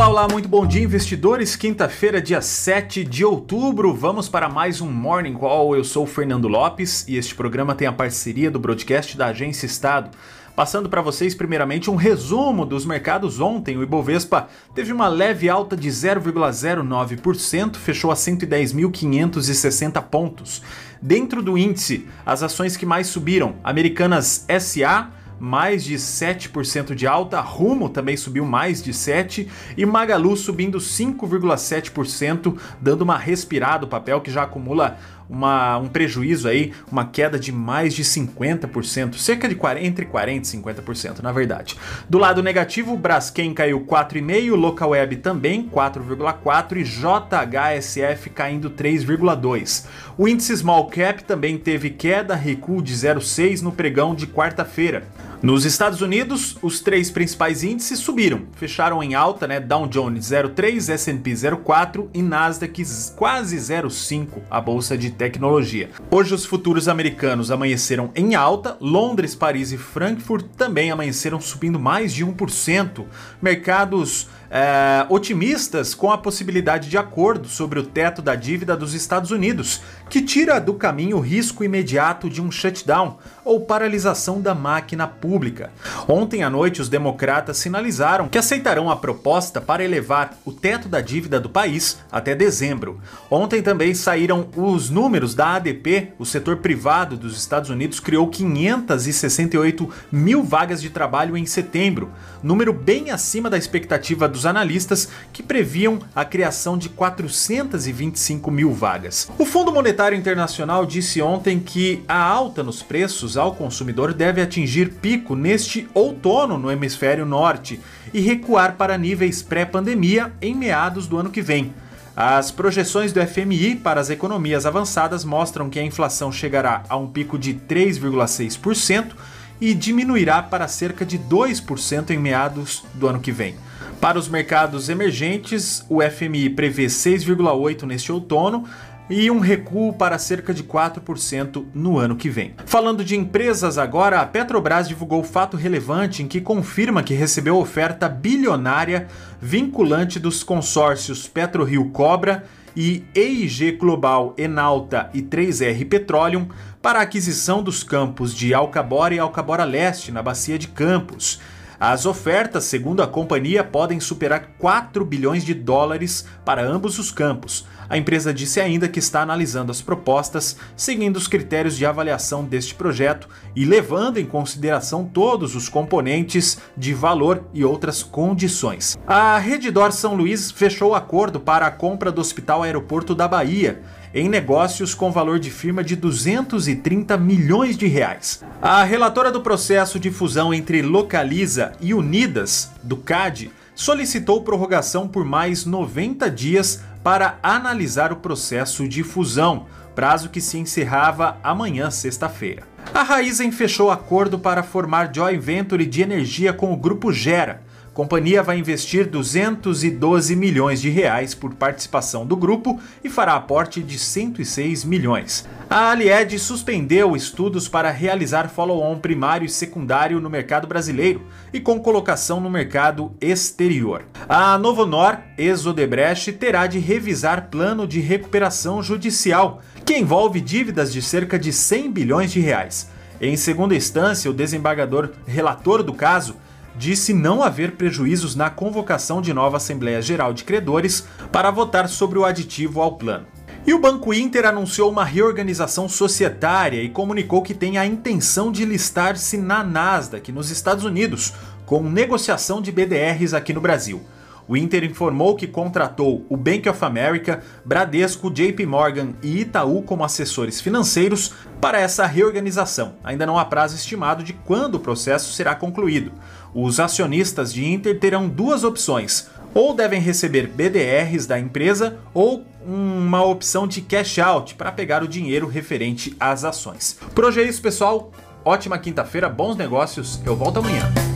Olá, olá, muito bom dia, investidores. Quinta-feira, dia 7 de outubro, vamos para mais um Morning Call. Eu sou o Fernando Lopes e este programa tem a parceria do broadcast da Agência Estado. Passando para vocês, primeiramente, um resumo dos mercados ontem. O Ibovespa teve uma leve alta de 0,09%, fechou a 110.560 pontos. Dentro do índice, as ações que mais subiram: Americanas SA mais de 7% de alta, Rumo também subiu mais de 7% e Magalu subindo 5,7%, dando uma respirada o papel que já acumula uma, um prejuízo aí, uma queda de mais de 50%, cerca de 40, entre 40% e 50%, na verdade. Do lado negativo, Braskem caiu 4,5%, Localweb também 4,4% e JHSF caindo 3,2%. O índice Small Cap também teve queda, recuo de 0,6% no pregão de quarta-feira. Nos Estados Unidos, os três principais índices subiram, fecharam em alta, né? Dow Jones 0,3, S&P 0,4 e Nasdaq quase 0,5, a bolsa de tecnologia. Hoje os futuros americanos amanheceram em alta, Londres, Paris e Frankfurt também amanheceram subindo mais de 1%. Mercados é, otimistas com a possibilidade de acordo sobre o teto da dívida dos Estados Unidos, que tira do caminho o risco imediato de um shutdown ou paralisação da máquina pública. Ontem à noite, os democratas sinalizaram que aceitarão a proposta para elevar o teto da dívida do país até dezembro. Ontem também saíram os números da ADP, o setor privado dos Estados Unidos criou 568 mil vagas de trabalho em setembro, número bem acima da expectativa dos analistas que previam a criação de 425 mil vagas. O Fundo Monetário Internacional disse ontem que a alta nos preços ao consumidor deve atingir pico neste outono no hemisfério norte e recuar para níveis pré-pandemia em meados do ano que vem. As projeções do FMI para as economias avançadas mostram que a inflação chegará a um pico de 3,6% e diminuirá para cerca de 2% em meados do ano que vem. Para os mercados emergentes, o FMI prevê 6,8% neste outono, e um recuo para cerca de 4% no ano que vem. Falando de empresas agora, a Petrobras divulgou fato relevante em que confirma que recebeu oferta bilionária vinculante dos consórcios PetroRio Cobra e EIG Global Enalta e 3R Petroleum para a aquisição dos campos de Alcabora e Alcabora Leste na bacia de Campos. As ofertas, segundo a companhia, podem superar 4 bilhões de dólares para ambos os campos. A empresa disse ainda que está analisando as propostas, seguindo os critérios de avaliação deste projeto e levando em consideração todos os componentes de valor e outras condições. A Redidor São Luís fechou acordo para a compra do Hospital Aeroporto da Bahia em negócios com valor de firma de 230 milhões de reais. A relatora do processo de fusão entre Localiza e Unidas, do CAD, solicitou prorrogação por mais 90 dias para analisar o processo de fusão, prazo que se encerrava amanhã, sexta-feira. A Raizen fechou acordo para formar joint venture de energia com o grupo Gera companhia vai investir 212 milhões de reais por participação do grupo e fará aporte de 106 milhões. A Alied suspendeu estudos para realizar follow-on primário e secundário no mercado brasileiro e com colocação no mercado exterior. A Novonor, ex-Odebrecht, terá de revisar plano de recuperação judicial, que envolve dívidas de cerca de 100 bilhões de reais. Em segunda instância, o desembargador relator do caso disse não haver prejuízos na convocação de nova Assembleia Geral de Credores para votar sobre o aditivo ao plano. E o Banco Inter anunciou uma reorganização societária e comunicou que tem a intenção de listar-se na Nasdaq, nos Estados Unidos, com negociação de BDRs aqui no Brasil. O Inter informou que contratou o Bank of America, Bradesco, JP Morgan e Itaú como assessores financeiros para essa reorganização. Ainda não há prazo estimado de quando o processo será concluído. Os acionistas de Inter terão duas opções: ou devem receber BDRs da empresa ou uma opção de cash out para pegar o dinheiro referente às ações. Por hoje é isso, pessoal. Ótima quinta-feira, bons negócios. Eu volto amanhã.